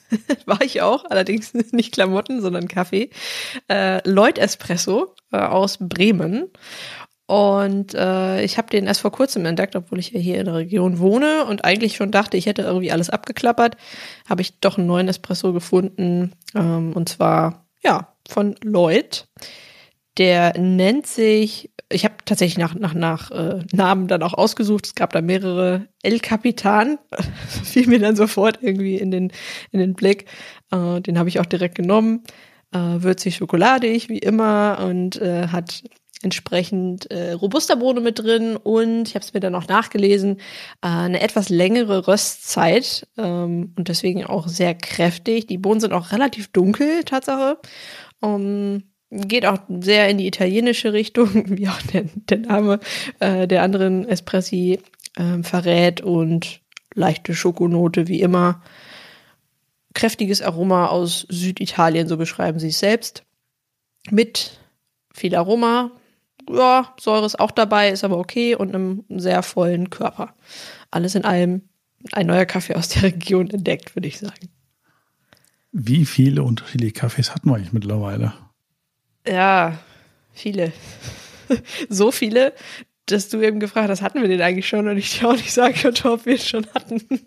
war ich auch, allerdings nicht Klamotten, sondern Kaffee. Äh, Lloyd Espresso äh, aus Bremen. Und äh, ich habe den erst vor kurzem entdeckt, obwohl ich ja hier in der Region wohne und eigentlich schon dachte, ich hätte irgendwie alles abgeklappert, habe ich doch einen neuen Espresso gefunden. Ähm, und zwar, ja, von Lloyd. Der nennt sich, ich habe tatsächlich nach, nach, nach äh, Namen dann auch ausgesucht. Es gab da mehrere El Capitan. fiel mir dann sofort irgendwie in den, in den Blick. Äh, den habe ich auch direkt genommen. Äh, würzig schokoladig, wie immer, und äh, hat entsprechend äh, robuster Bohne mit drin und ich habe es mir dann auch nachgelesen, äh, eine etwas längere Röstzeit ähm, und deswegen auch sehr kräftig. Die Bohnen sind auch relativ dunkel, Tatsache. Um, geht auch sehr in die italienische Richtung, wie auch der, der Name äh, der anderen Espressi äh, verrät und leichte Schokonote wie immer. Kräftiges Aroma aus Süditalien, so beschreiben sie es selbst. Mit viel Aroma. Ja, Säure ist auch dabei, ist aber okay und einem sehr vollen Körper. Alles in allem ein neuer Kaffee aus der Region entdeckt, würde ich sagen. Wie viele unterschiedliche Kaffees hatten wir eigentlich mittlerweile? Ja, viele. so viele, dass du eben gefragt hast, hatten wir den eigentlich schon? Und ich dir auch nicht sagen konnte, ob wir es schon hatten.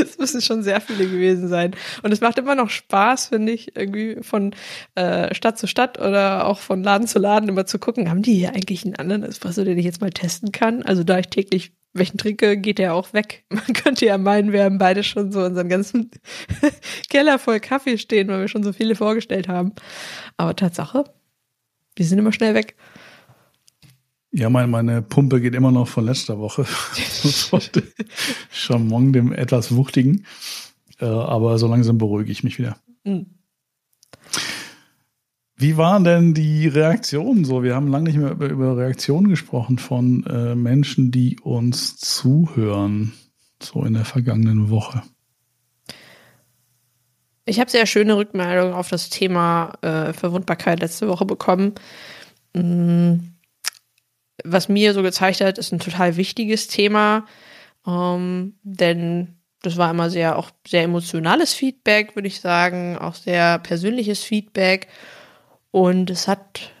Es müssen schon sehr viele gewesen sein. Und es macht immer noch Spaß, finde ich, irgendwie von äh, Stadt zu Stadt oder auch von Laden zu Laden immer zu gucken, haben die hier eigentlich einen anderen Espresso, den ich jetzt mal testen kann? Also da ich täglich welchen trinke, geht der auch weg. Man könnte ja meinen, wir haben beide schon so unseren ganzen Keller voll Kaffee stehen, weil wir schon so viele vorgestellt haben. Aber Tatsache, die sind immer schnell weg. Ja, meine, meine Pumpe geht immer noch von letzter Woche. Chamon, dem etwas wuchtigen. Äh, aber so langsam beruhige ich mich wieder. Mhm. Wie waren denn die Reaktionen so? Wir haben lange nicht mehr über, über Reaktionen gesprochen von äh, Menschen, die uns zuhören, so in der vergangenen Woche. Ich habe sehr schöne Rückmeldungen auf das Thema äh, Verwundbarkeit letzte Woche bekommen. Mhm. Was mir so gezeigt hat, ist ein total wichtiges Thema, ähm, denn das war immer sehr auch sehr emotionales Feedback, würde ich sagen, auch sehr persönliches Feedback und es hat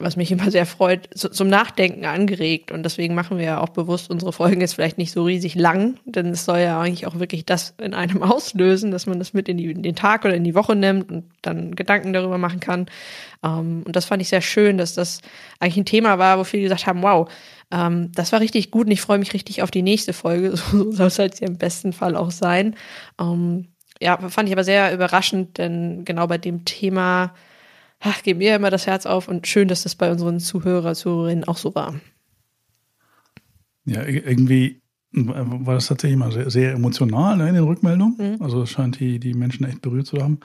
was mich immer sehr freut, zum Nachdenken angeregt. Und deswegen machen wir ja auch bewusst unsere Folgen jetzt vielleicht nicht so riesig lang, denn es soll ja eigentlich auch wirklich das in einem auslösen, dass man das mit in, die, in den Tag oder in die Woche nimmt und dann Gedanken darüber machen kann. Ähm, und das fand ich sehr schön, dass das eigentlich ein Thema war, wo viele gesagt haben, wow, ähm, das war richtig gut und ich freue mich richtig auf die nächste Folge. So soll es halt im besten Fall auch sein. Ähm, ja, fand ich aber sehr überraschend, denn genau bei dem Thema ach, geht mir immer das Herz auf und schön, dass das bei unseren Zuhörer, Zuhörerinnen auch so war. Ja, irgendwie war das tatsächlich mal sehr, sehr emotional ne, in den Rückmeldungen. Mhm. Also es scheint die, die Menschen echt berührt zu haben.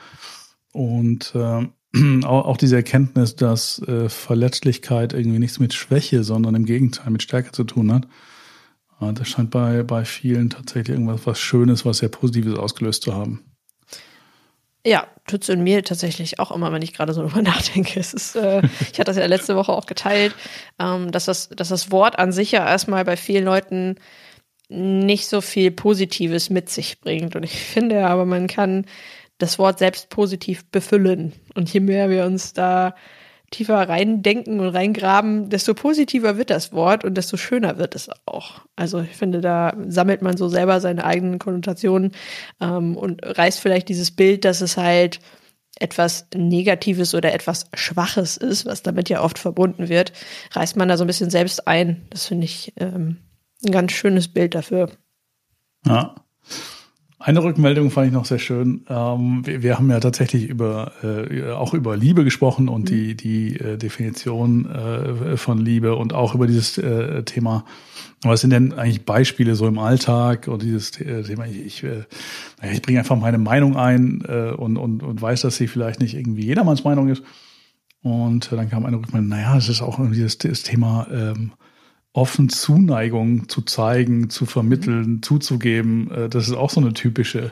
Und äh, auch, auch diese Erkenntnis, dass äh, Verletzlichkeit irgendwie nichts mit Schwäche, sondern im Gegenteil mit Stärke zu tun hat. Äh, das scheint bei, bei vielen tatsächlich irgendwas was Schönes, was sehr Positives ausgelöst zu haben. Ja, tut es in mir tatsächlich auch immer, wenn ich gerade so drüber nachdenke. Es ist, äh, ich hatte das ja letzte Woche auch geteilt, ähm, dass, das, dass das Wort an sich ja erstmal bei vielen Leuten nicht so viel Positives mit sich bringt. Und ich finde aber, man kann das Wort selbst positiv befüllen. Und je mehr wir uns da tiefer reindenken und reingraben, desto positiver wird das Wort und desto schöner wird es auch. Also ich finde, da sammelt man so selber seine eigenen Konnotationen ähm, und reißt vielleicht dieses Bild, dass es halt etwas Negatives oder etwas Schwaches ist, was damit ja oft verbunden wird, reißt man da so ein bisschen selbst ein. Das finde ich ähm, ein ganz schönes Bild dafür. Ja. Eine Rückmeldung fand ich noch sehr schön. Ähm, wir, wir, haben ja tatsächlich über äh, auch über Liebe gesprochen und mhm. die die äh, Definition äh, von Liebe und auch über dieses äh, Thema. Was sind denn eigentlich Beispiele so im Alltag und dieses äh, Thema? Ich, ich, äh, ich bringe einfach meine Meinung ein und, und, und weiß, dass sie vielleicht nicht irgendwie jedermanns Meinung ist. Und dann kam eine Rückmeldung, naja, es ist auch irgendwie das, das Thema ähm, offen Zuneigung zu zeigen, zu vermitteln, mhm. zuzugeben. Äh, das ist auch so eine typische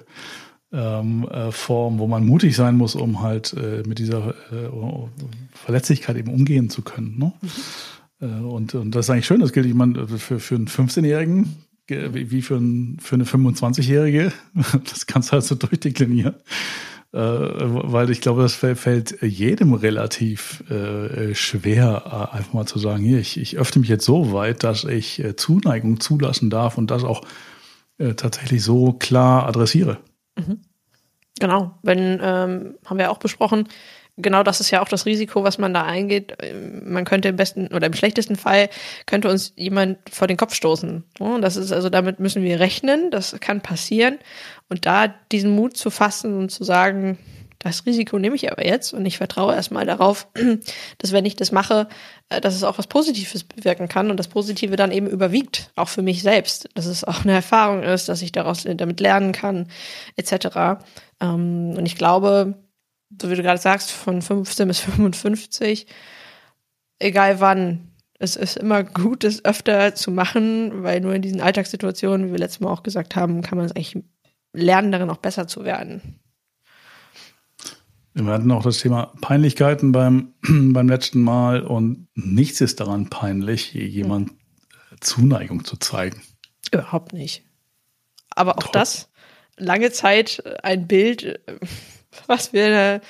ähm, äh, Form, wo man mutig sein muss, um halt äh, mit dieser äh, Verletzlichkeit eben umgehen zu können. Ne? Mhm. und, und das ist eigentlich schön, das gilt jemand für, für einen 15-Jährigen wie für, ein, für eine 25-Jährige. Das kannst du halt so durchdeklinieren. Äh, weil ich glaube, das fällt jedem relativ äh, schwer, äh, einfach mal zu sagen, hier, ich, ich öffne mich jetzt so weit, dass ich äh, Zuneigung zulassen darf und das auch äh, tatsächlich so klar adressiere. Mhm. Genau, wenn ähm, haben wir auch besprochen, genau das ist ja auch das Risiko, was man da eingeht. Man könnte im besten oder im schlechtesten Fall könnte uns jemand vor den Kopf stoßen. Das ist also damit müssen wir rechnen. Das kann passieren. Und da diesen Mut zu fassen und zu sagen, das Risiko nehme ich aber jetzt und ich vertraue erstmal darauf, dass wenn ich das mache, äh, dass es auch was Positives bewirken kann und das Positive dann eben überwiegt, auch für mich selbst, dass es auch eine Erfahrung ist, dass ich daraus damit lernen kann, etc. Ähm, und ich glaube, so wie du gerade sagst, von 15 bis 55, egal wann, es ist immer gut, es öfter zu machen, weil nur in diesen Alltagssituationen, wie wir letztes Mal auch gesagt haben, kann man es eigentlich lernen, darin auch besser zu werden. Wir hatten auch das Thema Peinlichkeiten beim, beim letzten Mal und nichts ist daran peinlich, jemand Zuneigung zu zeigen. Überhaupt nicht. Aber auch Trotz. das, lange Zeit ein Bild, was wir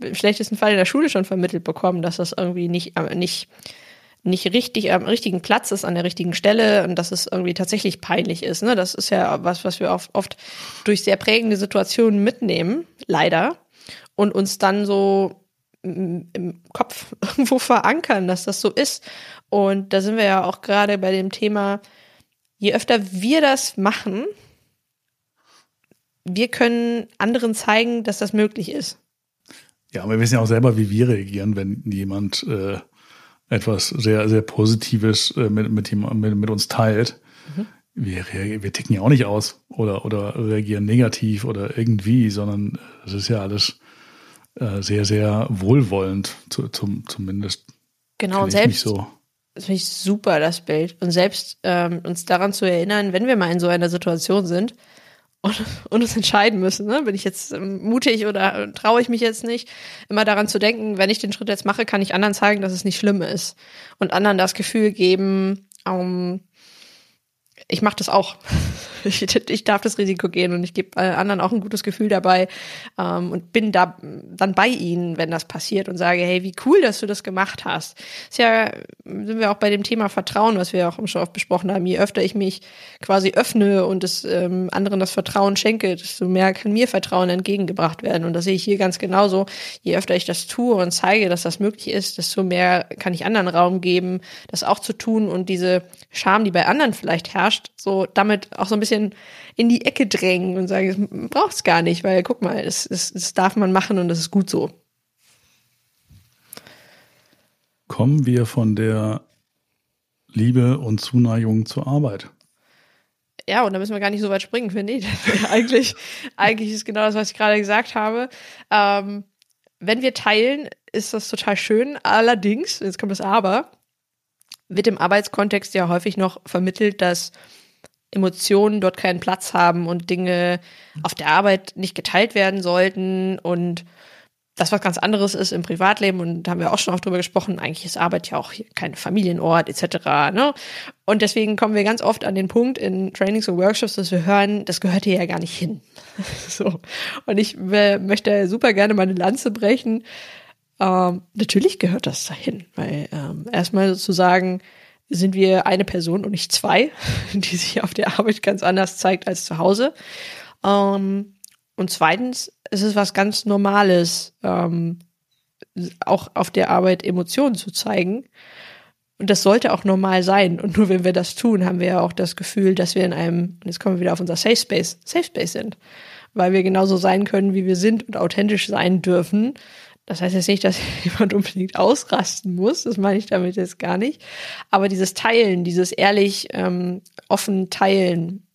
im schlechtesten Fall in der Schule schon vermittelt bekommen, dass das irgendwie nicht, äh, nicht, nicht richtig am richtigen Platz ist, an der richtigen Stelle und dass es irgendwie tatsächlich peinlich ist. Ne? Das ist ja was, was wir oft, oft durch sehr prägende Situationen mitnehmen, leider, und uns dann so im Kopf irgendwo verankern, dass das so ist. Und da sind wir ja auch gerade bei dem Thema, je öfter wir das machen, wir können anderen zeigen, dass das möglich ist. Ja, aber wir wissen ja auch selber, wie wir reagieren, wenn jemand äh, etwas sehr, sehr Positives äh, mit, mit, mit, mit uns teilt. Mhm. Wir, wir ticken ja auch nicht aus oder, oder reagieren negativ oder irgendwie, sondern es ist ja alles äh, sehr, sehr wohlwollend, zu, zum, zumindest. Genau, und selbst, so. das finde ich super, das Bild. Und selbst ähm, uns daran zu erinnern, wenn wir mal in so einer Situation sind, und, und uns entscheiden müssen. Ne? Bin ich jetzt ähm, mutig oder traue ich mich jetzt nicht? Immer daran zu denken, wenn ich den Schritt jetzt mache, kann ich anderen zeigen, dass es nicht schlimm ist. Und anderen das Gefühl geben, um, ich mache das auch. Ich, ich, darf das Risiko gehen und ich gebe anderen auch ein gutes Gefühl dabei ähm, und bin da dann bei ihnen, wenn das passiert und sage, hey, wie cool, dass du das gemacht hast. Ist ja, sind wir auch bei dem Thema Vertrauen, was wir auch schon oft besprochen haben. Je öfter ich mich quasi öffne und es ähm, anderen das Vertrauen schenke, desto mehr kann mir Vertrauen entgegengebracht werden. Und das sehe ich hier ganz genauso. Je öfter ich das tue und zeige, dass das möglich ist, desto mehr kann ich anderen Raum geben, das auch zu tun und diese Scham, die bei anderen vielleicht herrscht, so damit auch so ein bisschen in die Ecke drängen und sagen, es braucht es gar nicht, weil guck mal, das, das, das darf man machen und das ist gut so. Kommen wir von der Liebe und Zuneigung zur Arbeit. Ja, und da müssen wir gar nicht so weit springen, finde ich. eigentlich, eigentlich ist genau das, was ich gerade gesagt habe. Ähm, wenn wir teilen, ist das total schön. Allerdings, jetzt kommt das Aber, wird im Arbeitskontext ja häufig noch vermittelt, dass Emotionen dort keinen Platz haben und Dinge auf der Arbeit nicht geteilt werden sollten und das was ganz anderes ist im Privatleben und da haben wir auch schon oft drüber gesprochen, eigentlich ist Arbeit ja auch kein Familienort etc. Ne? Und deswegen kommen wir ganz oft an den Punkt in Trainings und Workshops, dass wir hören, das gehört hier ja gar nicht hin. so. Und ich möchte super gerne meine Lanze brechen. Ähm, natürlich gehört das dahin, weil ähm, erstmal sozusagen sind wir eine Person und nicht zwei, die sich auf der Arbeit ganz anders zeigt als zu Hause. Ähm, und zweitens ist es was ganz Normales, ähm, auch auf der Arbeit Emotionen zu zeigen. Und das sollte auch normal sein. Und nur wenn wir das tun, haben wir ja auch das Gefühl, dass wir in einem, und jetzt kommen wir wieder auf unser Safe Space, Safe Space sind. Weil wir genauso sein können, wie wir sind und authentisch sein dürfen. Das heißt jetzt nicht, dass jemand unbedingt ausrasten muss. Das meine ich damit jetzt gar nicht. Aber dieses Teilen, dieses ehrlich ähm, offen Teilen,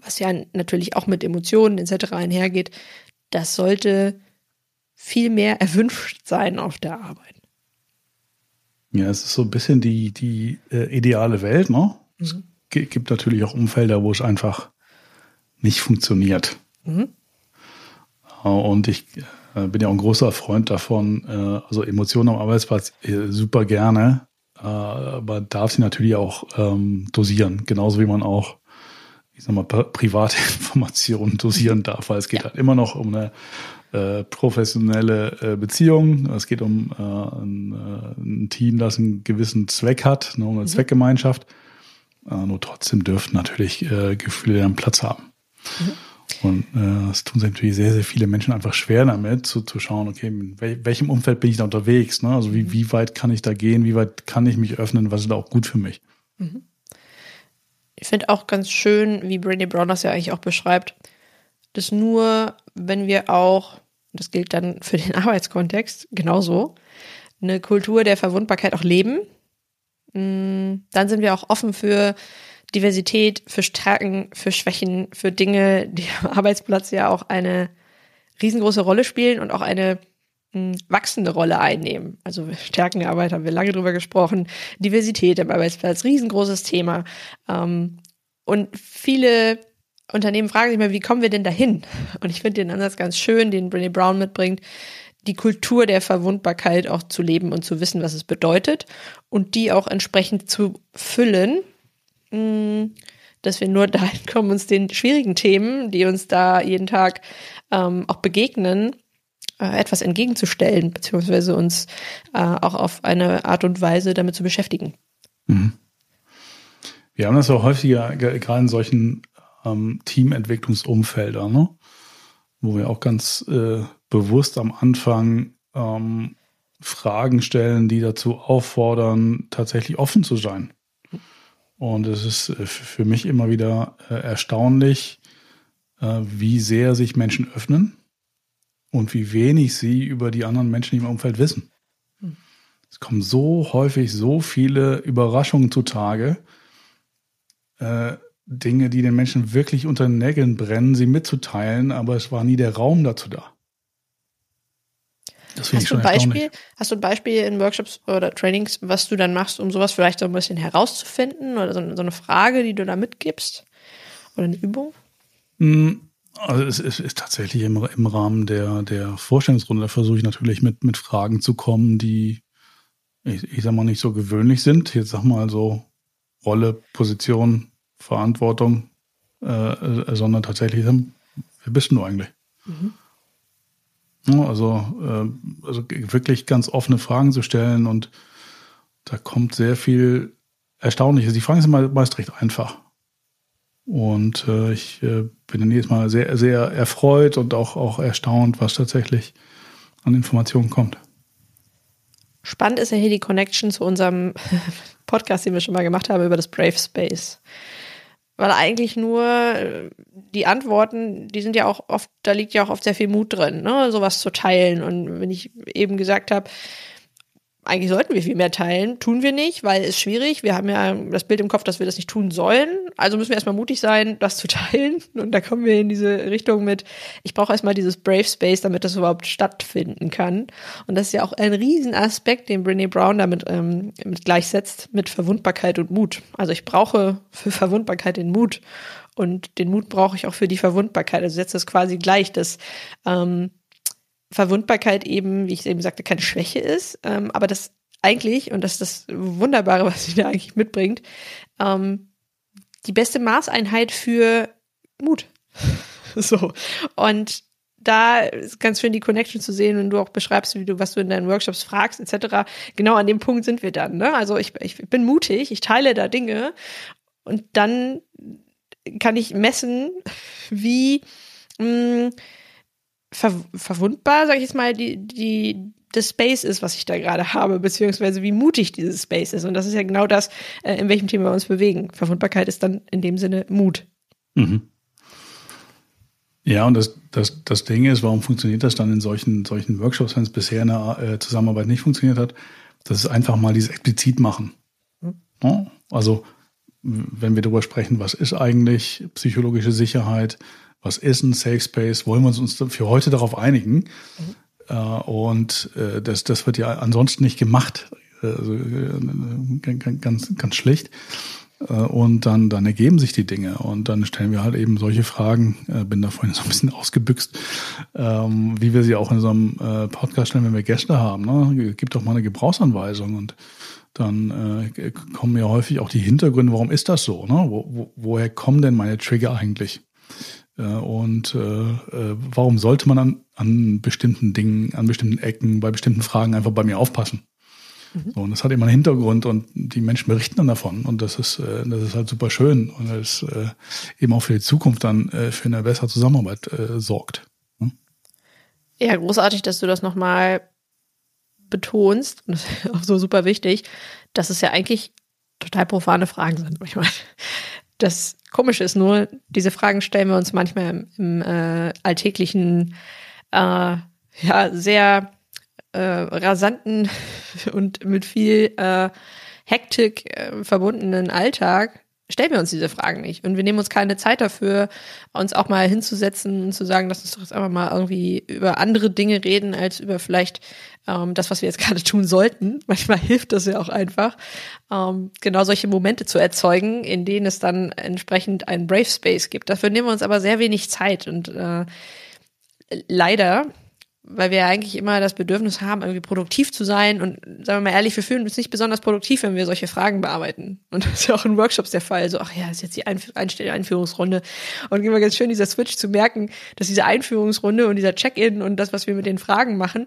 was ja natürlich auch mit Emotionen etc. einhergeht, das sollte viel mehr erwünscht sein auf der Arbeit. Ja, es ist so ein bisschen die, die äh, ideale Welt, ne? Mhm. Es gibt natürlich auch Umfelder, wo es einfach nicht funktioniert. Mhm. Und ich äh, bin ja auch ein großer Freund davon, äh, also Emotionen am Arbeitsplatz äh, super gerne, äh, aber darf sie natürlich auch ähm, dosieren, genauso wie man auch ich sag mal, private Informationen dosieren darf, weil es geht ja. halt immer noch um eine äh, professionelle äh, Beziehung. Es geht um äh, ein, äh, ein, Team, das einen gewissen Zweck hat, ne, um eine mhm. Zweckgemeinschaft. Äh, nur trotzdem dürften natürlich äh, Gefühle einen Platz haben. Mhm. Und es tun sich natürlich sehr, sehr viele Menschen einfach schwer damit, zu, zu schauen, okay, in welchem Umfeld bin ich da unterwegs? Ne? Also wie, mhm. wie weit kann ich da gehen? Wie weit kann ich mich öffnen? Was ist da auch gut für mich? Mhm. Ich finde auch ganz schön, wie Brandy Brown das ja eigentlich auch beschreibt, dass nur, wenn wir auch, das gilt dann für den Arbeitskontext genauso, eine Kultur der Verwundbarkeit auch leben, mm, dann sind wir auch offen für Diversität, für Stärken, für Schwächen, für Dinge, die am Arbeitsplatz ja auch eine riesengroße Rolle spielen und auch eine mh, mm, wachsende Rolle einnehmen. Also Stärkenarbeit haben wir lange drüber gesprochen. Diversität am Arbeitsplatz, riesengroßes Thema. Ähm, und viele Unternehmen fragen sich mal, wie kommen wir denn dahin? Und ich finde den Ansatz ganz schön, den Brené Brown mitbringt, die Kultur der Verwundbarkeit auch zu leben und zu wissen, was es bedeutet und die auch entsprechend zu füllen, dass wir nur dahin kommen, uns den schwierigen Themen, die uns da jeden Tag ähm, auch begegnen, äh, etwas entgegenzustellen, beziehungsweise uns äh, auch auf eine Art und Weise damit zu beschäftigen. Mhm. Wir haben das auch häufiger, gerade in solchen ähm, Teamentwicklungsumfelder, ne? wo wir auch ganz äh, bewusst am Anfang ähm, Fragen stellen, die dazu auffordern, tatsächlich offen zu sein. Und es ist äh, für mich immer wieder äh, erstaunlich, äh, wie sehr sich Menschen öffnen und wie wenig sie über die anderen Menschen im Umfeld wissen. Hm. Es kommen so häufig so viele Überraschungen zutage, äh, Dinge, die den Menschen wirklich unter den Nägeln brennen, sie mitzuteilen, aber es war nie der Raum dazu da. Das hast, du ein Beispiel, hast du ein Beispiel in Workshops oder Trainings, was du dann machst, um sowas vielleicht so ein bisschen herauszufinden oder so, so eine Frage, die du da mitgibst? Oder eine Übung? Hm, also es ist, ist tatsächlich im, im, Rahmen der, der Vorstellungsrunde, da versuche ich natürlich mit, mit Fragen zu kommen, die, ich, ich sag mal, nicht so gewöhnlich sind. Jetzt sag mal so Rolle, Position, Verantwortung, äh, sondern tatsächlich, wer bist du eigentlich? Mhm. Also, äh, also wirklich ganz offene Fragen zu stellen und da kommt sehr viel Erstaunliches. Die Fragen sind meist recht einfach. Und äh, ich äh, bin jedes Mal sehr, sehr erfreut und auch, auch erstaunt, was tatsächlich an Informationen kommt. Spannend ist ja hier die Connection zu unserem Podcast, den wir schon mal gemacht haben über das Brave Space weil eigentlich nur äh, die Antworten, die sind ja auch oft, da liegt ja auch oft sehr viel Mut drin, ne, sowas zu teilen. Und wenn ich eben gesagt habe, eigentlich sollten wir viel mehr teilen, tun wir nicht, weil es schwierig. Wir haben ja das Bild im Kopf, dass wir das nicht tun sollen. Also müssen wir erstmal mutig sein, das zu teilen. Und da kommen wir in diese Richtung mit, ich brauche erstmal dieses Brave Space, damit das überhaupt stattfinden kann. Und das ist ja auch ein Riesenaspekt, den Brene Brown damit ähm, mit gleichsetzt mit Verwundbarkeit und Mut. Also ich brauche für Verwundbarkeit den Mut. Und den Mut brauche ich auch für die Verwundbarkeit. Also setzt das quasi gleich, dass ähm, Verwundbarkeit eben, wie ich eben sagte, keine Schwäche ist, ähm, aber das eigentlich, und das ist das Wunderbare, was sie da eigentlich mitbringt, ähm, die beste Maßeinheit für Mut. so. Und da ist ganz schön die Connection zu sehen, wenn du auch beschreibst, wie du, was du in deinen Workshops fragst, etc. Genau an dem Punkt sind wir dann. Ne? Also ich, ich bin mutig, ich teile da Dinge und dann kann ich messen, wie mh, mm, ver verwundbar, sag ich jetzt mal, die, die, des Space ist, was ich da gerade habe, beziehungsweise wie mutig dieses Space ist. Und das ist ja genau das, äh, in welchem Thema wir uns bewegen. Verwundbarkeit ist dann in dem Sinne Mut. Mhm. Ja, und das, das, das Ding ist, warum funktioniert das dann in solchen, solchen Workshops, wenn es bisher in der äh, Zusammenarbeit nicht funktioniert hat? Das ist einfach mal dieses explizit machen. Mhm. Ja? Also, wenn wir darüber sprechen, was ist eigentlich psychologische Sicherheit, was ist ein Safe Space, wollen wir uns für heute darauf einigen. Mhm. Und äh, das, das wird ja ansonsten nicht gemacht. Also, äh, ganz, ganz schlicht. Und dann, dann ergeben sich die Dinge. Und dann stellen wir halt eben solche Fragen, bin da vorhin so ein bisschen ausgebüxt, ähm, wie wir sie auch in äh, Podcast stellen, wenn wir Gäste haben. Ne? Gibt doch mal eine Gebrauchsanweisung und dann äh, kommen ja häufig auch die Hintergründe, warum ist das so? Ne? Wo, wo, woher kommen denn meine Trigger eigentlich? Äh, und äh, äh, warum sollte man an, an bestimmten Dingen, an bestimmten Ecken, bei bestimmten Fragen einfach bei mir aufpassen? Mhm. So, und das hat immer einen Hintergrund und die Menschen berichten dann davon und das ist, äh, das ist halt super schön und das äh, eben auch für die Zukunft dann für eine bessere Zusammenarbeit sorgt. Ne? Ja, großartig, dass du das nochmal betonst und das ist auch so super wichtig, dass es ja eigentlich total profane Fragen sind manchmal. Das Komische ist nur, diese Fragen stellen wir uns manchmal im, im äh, alltäglichen, äh, ja, sehr äh, rasanten und mit viel äh, Hektik äh, verbundenen Alltag stellen wir uns diese Fragen nicht. Und wir nehmen uns keine Zeit dafür, uns auch mal hinzusetzen und zu sagen, lass uns doch jetzt einfach mal irgendwie über andere Dinge reden, als über vielleicht ähm, das, was wir jetzt gerade tun sollten. Manchmal hilft das ja auch einfach, ähm, genau solche Momente zu erzeugen, in denen es dann entsprechend einen Brave Space gibt. Dafür nehmen wir uns aber sehr wenig Zeit und äh, leider weil wir ja eigentlich immer das Bedürfnis haben, irgendwie produktiv zu sein. Und sagen wir mal ehrlich, wir fühlen uns nicht besonders produktiv, wenn wir solche Fragen bearbeiten. Und das ist ja auch in Workshops der Fall. So, ach ja, ist jetzt die Einf Einführungsrunde. Und immer ganz schön, dieser Switch zu merken, dass diese Einführungsrunde und dieser Check-in und das, was wir mit den Fragen machen,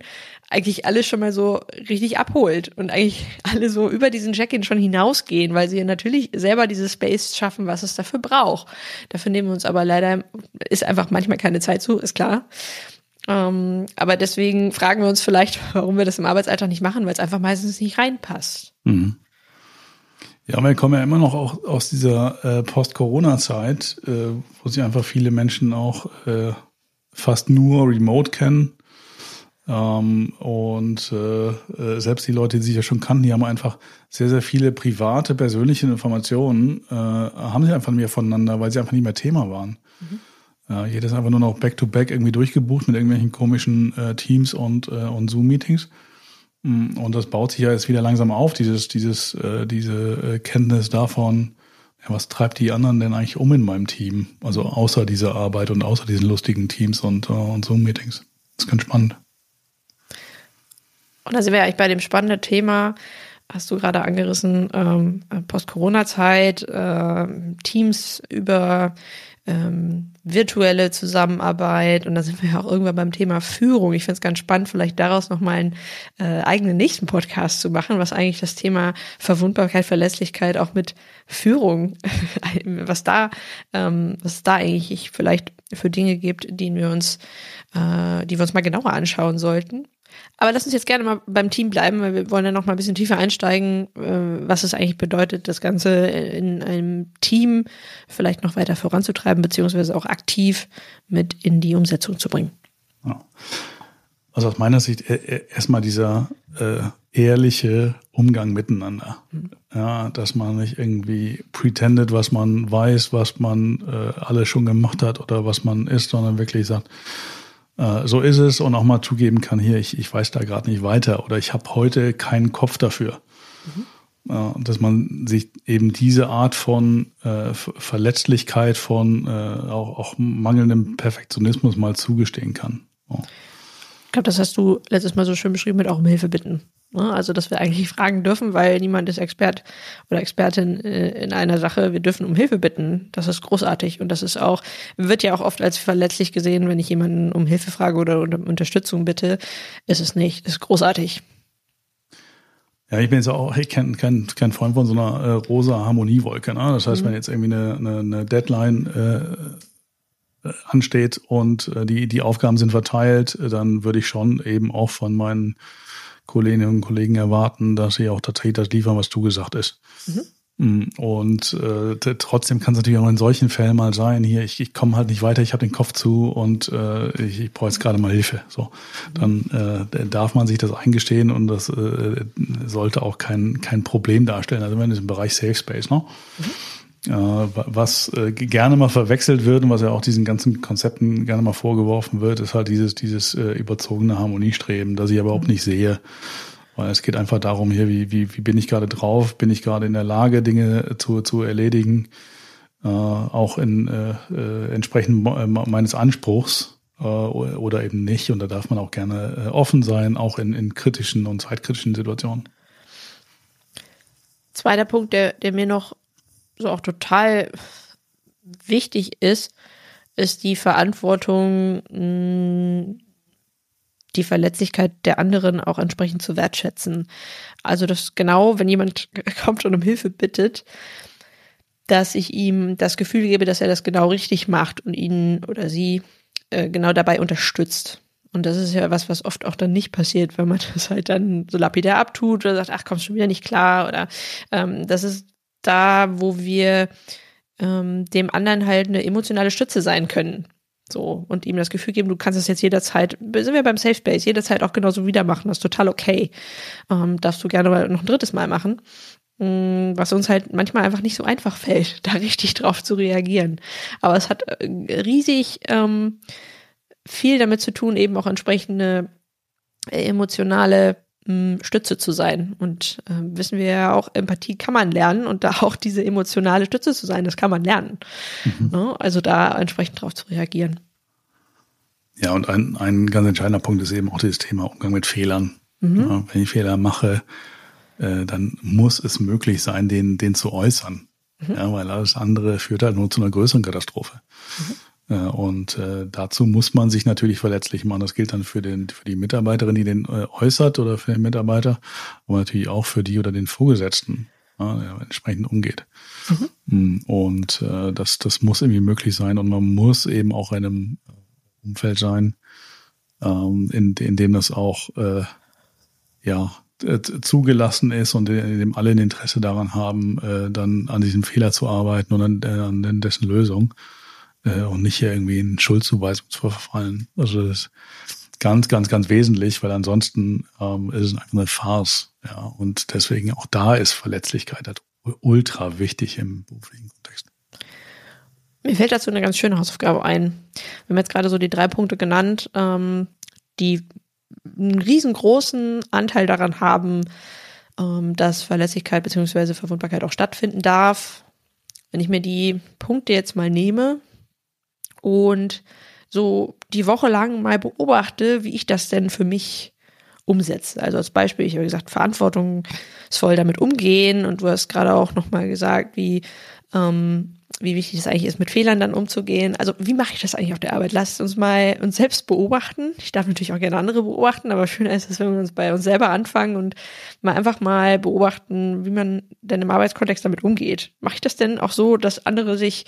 eigentlich alles schon mal so richtig abholt. Und eigentlich alle so über diesen Check-in schon hinausgehen, weil sie natürlich selber dieses Space schaffen, was es dafür braucht. Dafür nehmen wir uns aber leider, ist einfach manchmal keine Zeit zu, ist klar. Ähm, aber deswegen fragen wir uns vielleicht, warum wir das im Arbeitsalltag nicht machen, weil es einfach meistens nicht reinpasst. Mhm. Ja, wir kommen ja immer noch auch aus dieser äh, Post-Corona-Zeit, äh, wo sich einfach viele Menschen auch äh, fast nur remote kennen. Ähm, und äh, äh, selbst die Leute, die sich ja schon kannten, die haben einfach sehr, sehr viele private, persönliche Informationen, äh, haben sie einfach nicht mehr voneinander, weil sie einfach nicht mehr Thema waren. Mhm. Ja, jedes einfach nur noch back-to-back -back irgendwie durchgebucht mit irgendwelchen komischen äh, Teams und, äh, und Zoom-Meetings. Mm, und das baut sich ja jetzt wieder langsam auf, dieses, dieses, äh, diese äh, Kenntnis davon, ja, was treibt die anderen denn eigentlich um in meinem Team? Also außer dieser Arbeit und außer diesen lustigen Teams und, äh, und Zoom-Meetings. Das ist ganz spannend. Und da sind wir eigentlich bei dem spannenden Thema, hast du gerade angerissen, ähm, Post-Corona-Zeit, äh, Teams über ähm, virtuelle Zusammenarbeit und da sind wir ja auch irgendwann beim Thema Führung. Ich finde es ganz spannend, vielleicht daraus nochmal einen äh, eigenen nächsten Podcast zu machen, was eigentlich das Thema Verwundbarkeit, Verlässlichkeit auch mit Führung, was da, ähm, was da eigentlich vielleicht für Dinge gibt, die wir uns, äh, die wir uns mal genauer anschauen sollten. Aber lass uns jetzt gerne mal beim Team bleiben, weil wir wollen ja noch mal ein bisschen tiefer einsteigen, äh, was es eigentlich bedeutet, das Ganze in einem Team vielleicht noch weiter voranzutreiben, beziehungsweise auch aktiv mit in die Umsetzung zu bringen. Ja. Also aus meiner Sicht e-, e-, erstmal dieser äh, ehrliche Umgang miteinander. Mhm. Ja, dass man nicht irgendwie pretendet, was man weiß, was man äh, alles schon gemacht hat oder was man ist, sondern wirklich sagt, äh, so ist es und auch mal zugeben kann, hier, ich, ich weiß da gerade nicht weiter oder ich habe heute keinen Kopf dafür. Mhm. Äh, dass man sich eben diese Art von äh, Verletzlichkeit, von äh, auch, auch mangelndem Perfektionismus mal zugestehen kann. Oh. Ich glaube, das hast du letztes Mal so schön beschrieben mit auch um Hilfe bitten. Ne? Also, dass wir eigentlich fragen dürfen, weil niemand ist Expert oder Expertin äh, in einer Sache. Wir dürfen um Hilfe bitten. Das ist großartig. Und das ist auch, wird ja auch oft als verletzlich gesehen, wenn ich jemanden um Hilfe frage oder um Unterstützung bitte. Ist es nicht. Ist großartig. Ja, ich bin jetzt auch ich kein, kein, kein Freund von so einer äh, rosa Harmoniewolke. Ne? Das heißt, mhm. wenn jetzt irgendwie eine, eine, eine Deadline äh, ansteht und äh, die, die Aufgaben sind verteilt, dann würde ich schon eben auch von meinen Kolleginnen und Kollegen erwarten, dass sie auch tatsächlich das liefern, was du gesagt ist. Mhm. Mm, und äh, trotzdem kann es natürlich auch in solchen Fällen mal sein, hier, ich, ich komme halt nicht weiter, ich habe den Kopf zu und äh, ich, ich brauche jetzt gerade mal Hilfe. So, dann äh, darf man sich das eingestehen und das äh, sollte auch kein, kein Problem darstellen. Also wenn es im Bereich Safe Space, ne? Mhm. Äh, was äh, gerne mal verwechselt wird und was ja auch diesen ganzen Konzepten gerne mal vorgeworfen wird, ist halt dieses, dieses äh, überzogene Harmoniestreben, das ich aber überhaupt nicht sehe. Weil es geht einfach darum, hier, wie, wie, wie bin ich gerade drauf? Bin ich gerade in der Lage, Dinge zu, zu erledigen? Äh, auch in äh, entsprechend meines Anspruchs äh, oder eben nicht. Und da darf man auch gerne offen sein, auch in, in kritischen und zeitkritischen Situationen. Zweiter Punkt, der, der mir noch so auch total wichtig ist, ist die Verantwortung, mh, die Verletzlichkeit der anderen auch entsprechend zu wertschätzen. Also das genau, wenn jemand kommt und um Hilfe bittet, dass ich ihm das Gefühl gebe, dass er das genau richtig macht und ihn oder sie äh, genau dabei unterstützt. Und das ist ja was, was oft auch dann nicht passiert, wenn man das halt dann so lapidar abtut oder sagt, ach, kommst schon wieder nicht klar. Oder ähm, das ist da, wo wir ähm, dem anderen halt eine emotionale Stütze sein können. So, und ihm das Gefühl geben, du kannst es jetzt jederzeit, sind wir beim Safe Space, jederzeit auch genauso wieder machen, das ist total okay. Ähm, darfst du gerne mal noch ein drittes Mal machen. Ähm, was uns halt manchmal einfach nicht so einfach fällt, da richtig drauf zu reagieren. Aber es hat äh, riesig ähm, viel damit zu tun, eben auch entsprechende äh, emotionale Stütze zu sein. Und äh, wissen wir ja auch, Empathie kann man lernen und da auch diese emotionale Stütze zu sein, das kann man lernen. Mhm. Ne? Also da entsprechend drauf zu reagieren. Ja, und ein, ein ganz entscheidender Punkt ist eben auch dieses Thema Umgang mit Fehlern. Mhm. Ja, wenn ich Fehler mache, äh, dann muss es möglich sein, den, den zu äußern. Mhm. Ja, weil alles andere führt halt nur zu einer größeren Katastrophe. Äh, und äh, dazu muss man sich natürlich verletzlich machen. Das gilt dann für, den, für die Mitarbeiterin, die den äh, äußert oder für den Mitarbeiter, aber natürlich auch für die oder den Vorgesetzten, ja, der entsprechend umgeht. Mhm. Mm, und äh, das, das muss irgendwie möglich sein und man muss eben auch in einem Umfeld sein, ähm, in, in dem das auch äh, ja zugelassen ist und in dem alle ein Interesse daran haben, äh, dann an diesem Fehler zu arbeiten und an, äh, an dessen Lösung äh, und nicht hier irgendwie in Schuldzuweisung zu verfallen. Also das ist ganz, ganz, ganz wesentlich, weil ansonsten ähm, ist es einfach eine Farce. Ja, und deswegen auch da ist Verletzlichkeit halt ultra wichtig im beruflichen Kontext. Mir fällt dazu eine ganz schöne Hausaufgabe ein. Wir haben jetzt gerade so die drei Punkte genannt, ähm, die einen riesengroßen Anteil daran haben, ähm, dass Verlässlichkeit bzw. Verwundbarkeit auch stattfinden darf. Wenn ich mir die Punkte jetzt mal nehme, und so die Woche lang mal beobachte, wie ich das denn für mich umsetze. Also als Beispiel, ich habe gesagt, verantwortungsvoll damit umgehen und du hast gerade auch nochmal gesagt, wie ähm, wie wichtig es eigentlich ist, mit Fehlern dann umzugehen. Also wie mache ich das eigentlich auf der Arbeit? Lasst uns mal uns selbst beobachten. Ich darf natürlich auch gerne andere beobachten, aber schöner ist es, wenn wir uns bei uns selber anfangen und mal einfach mal beobachten, wie man denn im Arbeitskontext damit umgeht. Mache ich das denn auch so, dass andere sich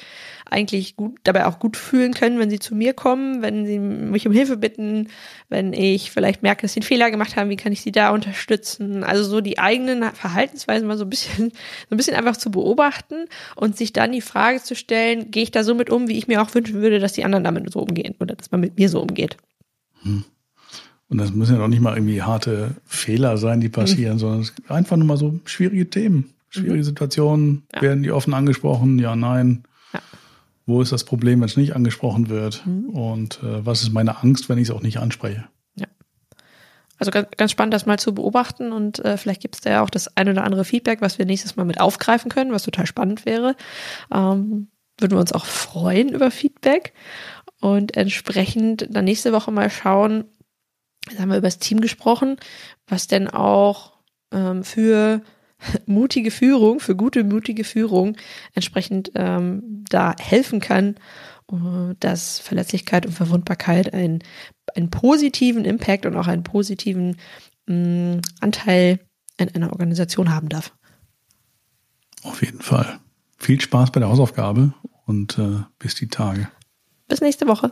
eigentlich gut, dabei auch gut fühlen können, wenn sie zu mir kommen, wenn sie mich um Hilfe bitten, wenn ich vielleicht merke, dass sie einen Fehler gemacht haben, wie kann ich sie da unterstützen? Also so die eigenen Verhaltensweisen mal so ein bisschen, so ein bisschen einfach zu beobachten und sich dann die Frage zu stellen, gehe ich da so mit um, wie ich mir auch wünschen würde, dass die anderen damit so umgehen oder dass man mit mir so umgeht. Hm. Und das müssen ja doch nicht mal irgendwie harte Fehler sein, die passieren, mhm. sondern einfach nur mal so schwierige Themen, schwierige mhm. Situationen. Ja. Werden die offen angesprochen? Ja, nein. Wo ist das Problem, wenn es nicht angesprochen wird? Mhm. Und äh, was ist meine Angst, wenn ich es auch nicht anspreche? Ja. Also ganz, ganz spannend, das mal zu beobachten und äh, vielleicht gibt es da ja auch das ein oder andere Feedback, was wir nächstes Mal mit aufgreifen können, was total spannend wäre. Ähm, würden wir uns auch freuen über Feedback und entsprechend dann nächste Woche mal schauen, jetzt haben wir über das Team gesprochen, was denn auch ähm, für mutige Führung, für gute, mutige Führung entsprechend ähm, da helfen kann, äh, dass Verletzlichkeit und Verwundbarkeit einen, einen positiven Impact und auch einen positiven mh, mm, Anteil in einer Organisation haben darf. Auf jeden Fall. Viel Spaß bei der Hausaufgabe und äh, bis die Tage. Bis nächste Woche.